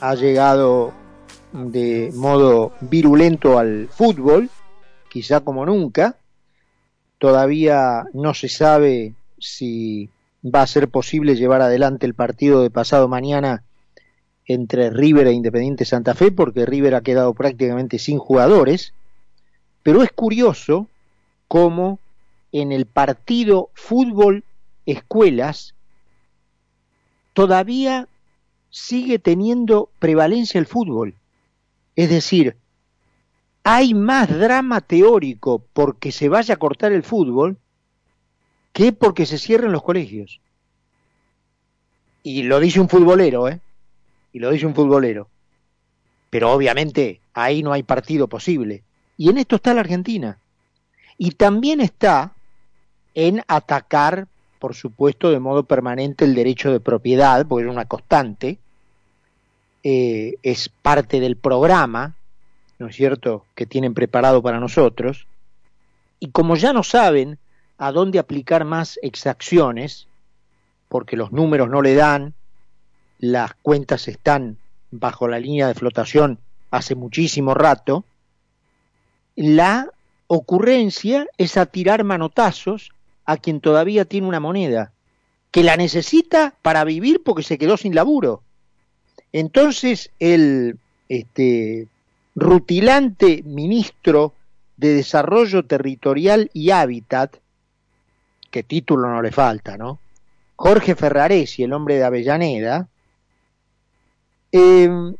ha llegado de modo virulento al fútbol, quizá como nunca. Todavía no se sabe si va a ser posible llevar adelante el partido de pasado mañana entre River e Independiente Santa Fe, porque River ha quedado prácticamente sin jugadores. Pero es curioso cómo en el partido fútbol escuelas todavía sigue teniendo prevalencia el fútbol. Es decir, hay más drama teórico porque se vaya a cortar el fútbol que porque se cierren los colegios. Y lo dice un futbolero, ¿eh? Y lo dice un futbolero. Pero obviamente ahí no hay partido posible. Y en esto está la Argentina. Y también está en atacar, por supuesto, de modo permanente el derecho de propiedad, porque es una constante, eh, es parte del programa, ¿no es cierto?, que tienen preparado para nosotros. Y como ya no saben a dónde aplicar más exacciones, porque los números no le dan, las cuentas están bajo la línea de flotación hace muchísimo rato, la ocurrencia es a tirar manotazos a quien todavía tiene una moneda, que la necesita para vivir porque se quedó sin laburo. Entonces el este, rutilante ministro de Desarrollo Territorial y Hábitat, que título no le falta, ¿no? Jorge Ferraresi, el hombre de Avellaneda, em,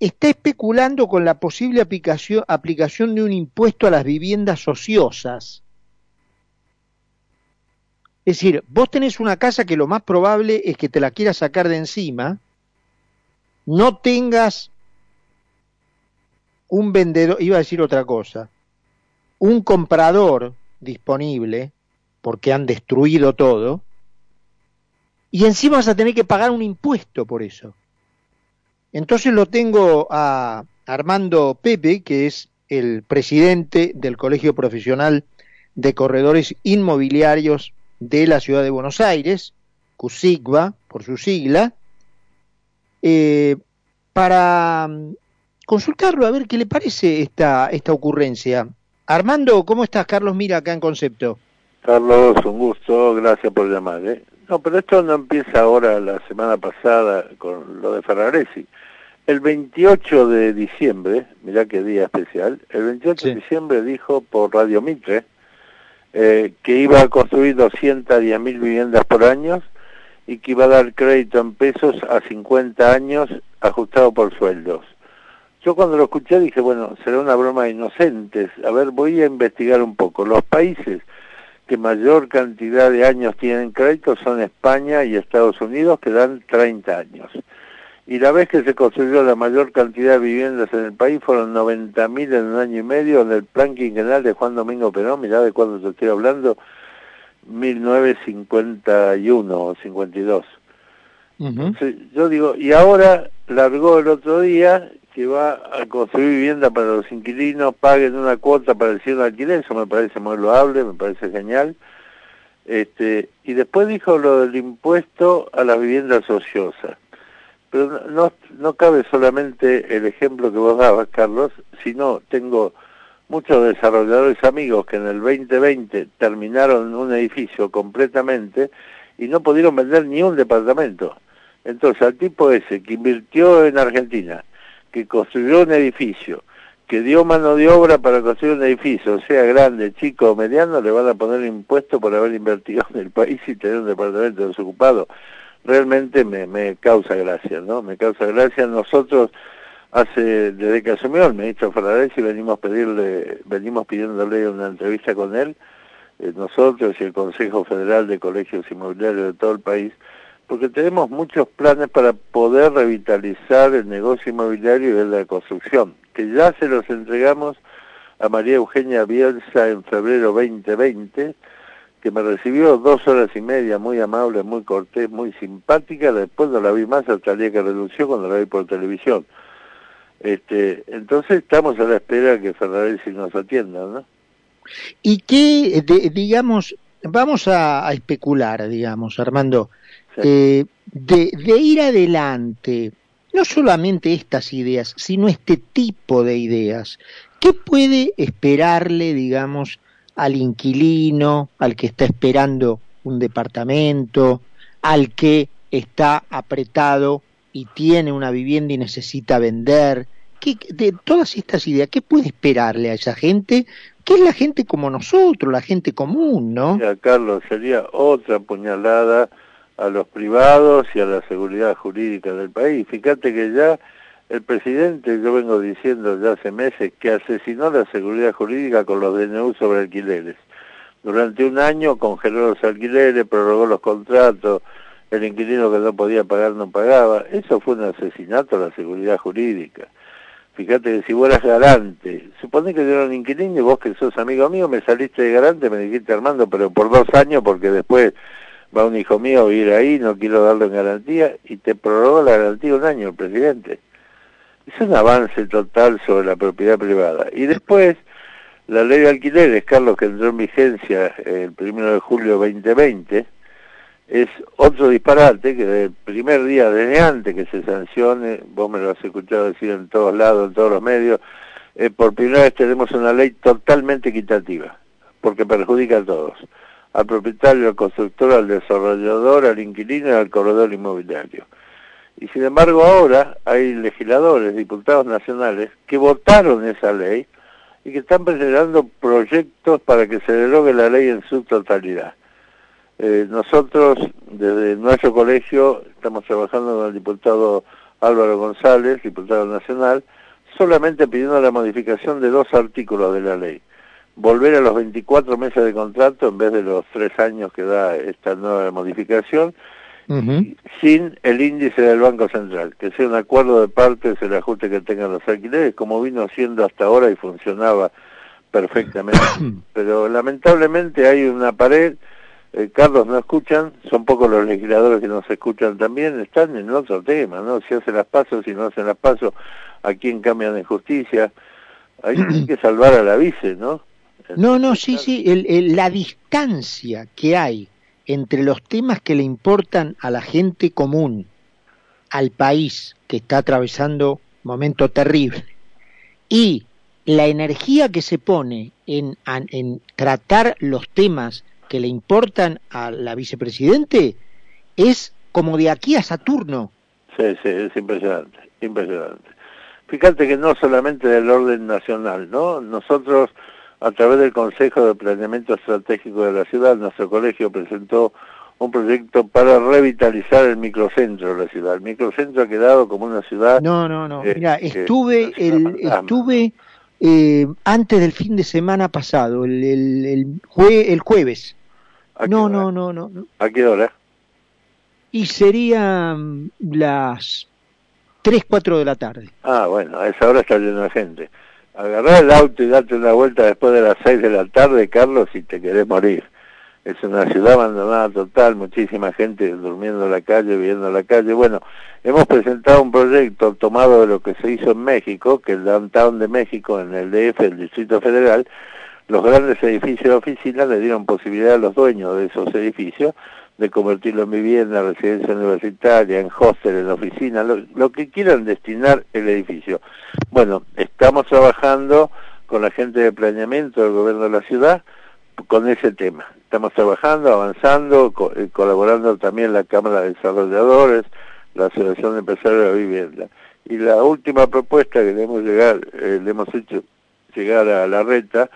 está especulando con la posible aplicación, aplicación de un impuesto a las viviendas ociosas es decir, vos tenés una casa que lo más probable es que te la quieras sacar de encima, no tengas un vendedor, iba a decir otra cosa, un comprador disponible, porque han destruido todo, y encima vas a tener que pagar un impuesto por eso. Entonces lo tengo a Armando Pepe, que es el presidente del Colegio Profesional de Corredores Inmobiliarios de la ciudad de Buenos Aires, CUSIGBA, por su sigla, eh, para mm, consultarlo a ver qué le parece esta, esta ocurrencia. Armando, ¿cómo estás? Carlos Mira, acá en Concepto. Carlos, un gusto, gracias por llamar. ¿eh? No, pero esto no empieza ahora, la semana pasada, con lo de Ferraresi. El 28 de diciembre, mirá qué día especial, el 28 de diciembre dijo por Radio Mitre, eh, que iba a construir 210 mil viviendas por año y que iba a dar crédito en pesos a 50 años ajustado por sueldos. Yo cuando lo escuché dije, bueno, será una broma de inocentes. A ver, voy a investigar un poco. Los países que mayor cantidad de años tienen crédito son España y Estados Unidos, que dan 30 años y la vez que se construyó la mayor cantidad de viviendas en el país fueron 90.000 en un año y medio en el plan quinquenal de Juan Domingo Perón, mirá de cuándo te estoy hablando, 1951 o 52. yo digo, y ahora largó el otro día que va a construir vivienda para los inquilinos, paguen una cuota para el cielo de alquiler, eso me parece muy loable, me parece genial. Este, y después dijo lo del impuesto a las viviendas ociosas. Pero no, no cabe solamente el ejemplo que vos dabas, Carlos, sino tengo muchos desarrolladores amigos que en el 2020 terminaron un edificio completamente y no pudieron vender ni un departamento. Entonces al tipo ese que invirtió en Argentina, que construyó un edificio, que dio mano de obra para construir un edificio, sea grande, chico o mediano, le van a poner impuesto por haber invertido en el país y tener un departamento desocupado realmente me, me causa gracia, ¿no? Me causa gracia. Nosotros hace desde que asumió el ministro y venimos pedirle, venimos pidiéndole una entrevista con él, eh, nosotros y el Consejo Federal de Colegios Inmobiliarios de todo el país, porque tenemos muchos planes para poder revitalizar el negocio inmobiliario y la construcción, que ya se los entregamos a María Eugenia Bielsa en febrero 2020, que me recibió dos horas y media, muy amable, muy cortés, muy simpática, después no la vi más hasta el día que renunció cuando la vi por televisión. Este, entonces estamos a la espera que Ferraresi nos atienda, ¿no? Y qué, digamos, vamos a, especular, digamos, Armando, eh, de, de, ir adelante no solamente estas ideas, sino este tipo de ideas. ¿Qué puede esperarle, digamos, al inquilino, al que está esperando un departamento, al que está apretado y tiene una vivienda y necesita vender? ¿Qué, de todas estas ideas, ¿qué puede esperarle a esa gente? Que es la gente como nosotros, la gente común, ¿no? Ya, Carlos, sería otra puñalada a los privados y a la seguridad jurídica del país. Fíjate que ya el presidente, yo vengo diciendo ya hace meses, que asesinó la seguridad jurídica con los DNU sobre alquileres. Durante un año congeló los alquileres, prorrogó los contratos, el inquilino que no podía pagar no pagaba. Eso fue un asesinato a la seguridad jurídica. Fíjate que si vos eras garante, supone que yo era un inquilino y vos que sos amigo mío me saliste de garante, me dijiste Armando, pero por dos años porque después va un hijo mío a vivir ahí, no quiero darle en garantía, y te prorrogó la garantía un año el presidente. Es un avance total sobre la propiedad privada. Y después, la ley de alquileres, Carlos, que entró en vigencia el primero de julio de 2020, es otro disparate que desde el primer día, desde antes que se sancione, vos me lo has escuchado decir en todos lados, en todos los medios, eh, por primera vez tenemos una ley totalmente equitativa, porque perjudica a todos al propietario, al constructor, al desarrollador, al inquilino y al corredor inmobiliario. Y sin embargo ahora hay legisladores, diputados nacionales, que votaron esa ley y que están presentando proyectos para que se derogue la ley en su totalidad. Eh, nosotros, desde nuestro colegio, estamos trabajando con el diputado Álvaro González, diputado nacional, solamente pidiendo la modificación de dos artículos de la ley volver a los 24 meses de contrato en vez de los tres años que da esta nueva modificación, sin el índice del Banco Central, que sea un acuerdo de partes el ajuste que tengan los alquileres, como vino siendo hasta ahora y funcionaba perfectamente. Pero lamentablemente hay una pared, eh, Carlos no escuchan, son pocos los legisladores que nos escuchan también, están en otro tema, ¿no? Si hacen las pasos, si no hacen las pasos, a quién cambian de justicia. Hay que salvar a la vice, ¿no? No, no, sí, sí, el, la distancia que hay entre los temas que le importan a la gente común, al país que está atravesando un momento terrible, y la energía que se pone en, en tratar los temas que le importan a la vicepresidente es como de aquí a Saturno. Sí, sí, es impresionante, impresionante. Fíjate que no solamente del orden nacional, ¿no? Nosotros a través del Consejo de Planeamiento Estratégico de la ciudad, nuestro colegio presentó un proyecto para revitalizar el microcentro de la ciudad. El microcentro ha quedado como una ciudad... No, no, no. Mira, estuve, el, estuve eh, antes del fin de semana pasado, el, el, el, jueves. No, no, no, no, no. ¿A qué hora? Y serían las 3, 4 de la tarde. Ah, bueno, a esa hora está lleno de gente agarrar el auto y darte una vuelta después de las seis de la tarde, Carlos, si te querés morir. Es una ciudad abandonada total, muchísima gente durmiendo en la calle, viviendo en la calle. Bueno, hemos presentado un proyecto tomado de lo que se hizo en México, que el downtown de México, en el DF, el Distrito Federal, los grandes edificios de oficinas le dieron posibilidad a los dueños de esos edificios de convertirlo en vivienda, residencia universitaria, en hostel, en oficina, lo, que quieran destinar el edificio. Bueno, estamos trabajando con la gente de planeamiento del gobierno de la ciudad con ese tema. Estamos trabajando, avanzando, eh, colaborando también la Cámara de Desarrolladores, la Asociación de Empresarios de Vivienda. Y la última propuesta que le hemos, llegar, eh, le hemos hecho llegar a la reta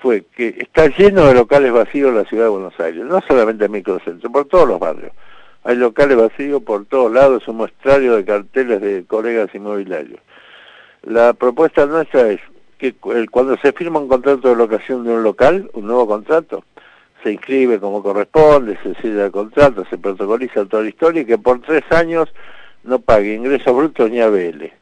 fue que está lleno de locales vacíos la ciudad de Buenos Aires, no solamente en microcentro, por todos los barrios. Hay locales vacíos por todos lados, un muestrario de carteles de colegas inmobiliarios. La propuesta nuestra es que cuando se firma un contrato de locación de un local, un nuevo contrato, se inscribe como corresponde, se sigue el contrato, se protocoliza toda la historia y que por tres años no pague ingresos brutos ni ABL.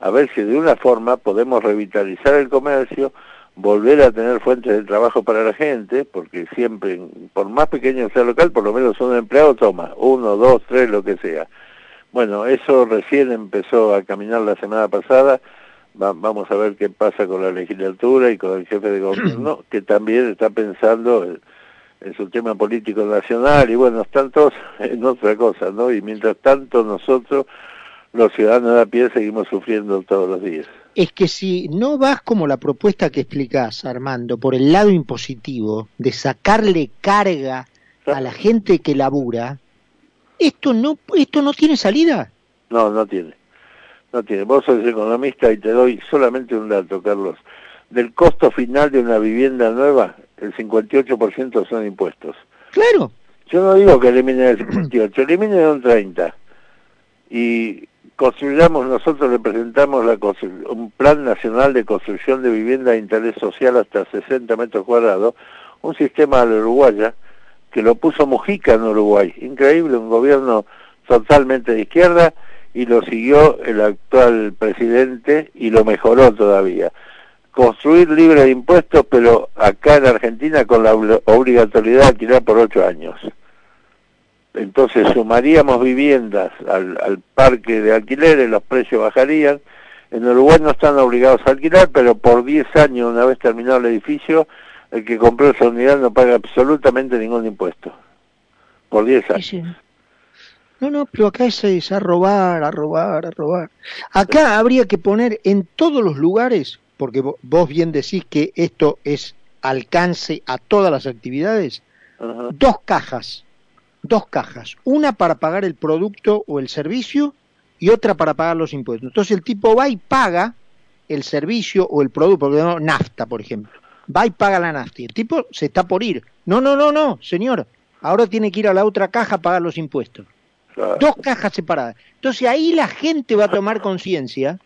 A ver si de una forma podemos revitalizar el comercio, volver a tener fuentes de trabajo para la gente, porque siempre, por más pequeño sea el local, por lo menos un empleado toma, uno, dos, tres, lo que sea. Bueno, eso recién empezó a caminar la semana pasada, vamos a ver qué pasa con la legislatura y con el jefe de gobierno, que también está pensando en, en su tema político nacional, y bueno, están todos en otra cosa, ¿no? Y mientras tanto nosotros los ciudadanos de a pie seguimos sufriendo todos los días. Es que si no vas como la propuesta que explicás, Armando, por el lado impositivo, de sacarle carga a la gente que labura, esto no, esto no tiene salida. No, no tiene. No tiene. Vos sos economista y te doy solamente un dato, Carlos. Del costo final de una vivienda nueva, el 58% son impuestos. Claro. Yo no digo que elimine el 58, elimine un 30. Y construyamos, nosotros le presentamos un plan nacional de construcción de vivienda de interés social hasta 60 metros cuadrados, un sistema de la uruguaya que lo puso Mujica en Uruguay. Increíble, un gobierno totalmente de izquierda y lo siguió el actual presidente y lo mejoró todavía. Construir libre de impuestos, pero acá en Argentina con la obligatoriedad de alquilar por ocho años. Entonces sumaríamos viviendas al, al parque de alquileres, los precios bajarían. En Uruguay no están obligados a alquilar, pero por 10 años, una vez terminado el edificio, el que compró esa unidad no paga absolutamente ningún impuesto. Por 10 años. No, no, pero acá es, a robar, a robar, a robar. Acá habría que poner en todos los lugares, porque vos bien decís que esto es alcance a todas las actividades, dos cajas, dos cajas, una para pagar el producto o el servicio y otra para pagar los impuestos. Entonces el tipo va y paga el servicio o el producto, porque no, nafta, por ejemplo va y paga la nafta. el tipo se está por ir. No, no, no, no, señor. Ahora tiene que ir a la otra caja a pagar los impuestos. Dos cajas separadas. Entonces ahí la gente va a tomar conciencia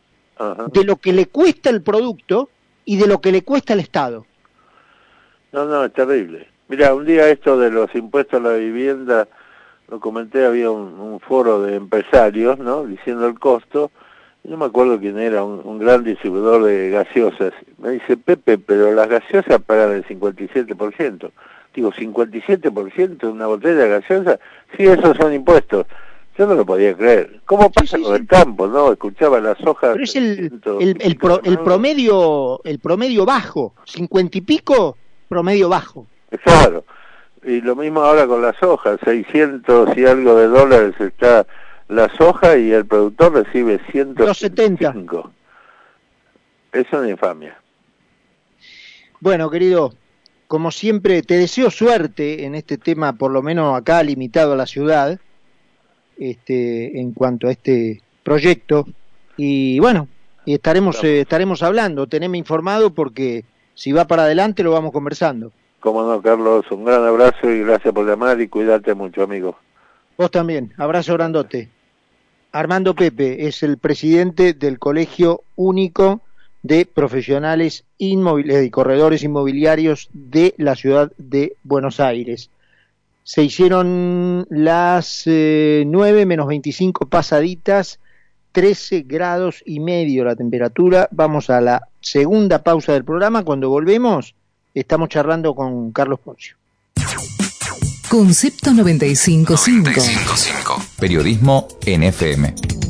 de lo que le cuesta el producto y de lo que le cuesta el Estado. No, no, es terrible. Mira, un día esto de los impuestos a la vivienda, lo comenté, había un foro de empresarios, ¿no? Diciendo el costo, no me acuerdo quién era, un, gran distribuidor de gaseosas. Me dice, Pepe, pero las gaseosas pagan el 57%. Digo, ¿57% de una botella de gaseosa? Sí, esos son impuestos. Yo no lo podía creer. ¿Cómo pasa con el campo, no? Escuchaba las hojas... Pero es el, el, el, el, promedio el promedio bajo, 50 y pico, promedio bajo. Claro. Y lo mismo ahora con las hojas, 600 y algo de dólares está la soja y el productor recibe 175. Es una infamia. Bueno, querido, como siempre, te deseo suerte en este tema, por lo menos acá limitado a la ciudad, este, en cuanto a este proyecto. Y bueno, y estaremos, eh, estaremos hablando, teneme informado porque si va para adelante lo vamos conversando. Cómo no, Carlos, un gran abrazo y gracias por llamar y cuídate mucho, amigo. Vos también, abrazo grandote. Armando Pepe es el presidente del Colegio Único de Profesionales Inmobiliarios y Corredores Inmobiliarios de la ciudad de Buenos Aires. Se hicieron las eh, nueve 9 menos 25 pasaditas, 13 grados y medio la temperatura. Vamos a la segunda pausa del programa. Cuando volvemos, estamos charlando con Carlos Poncio. Concepto 955. Periodismo NFM.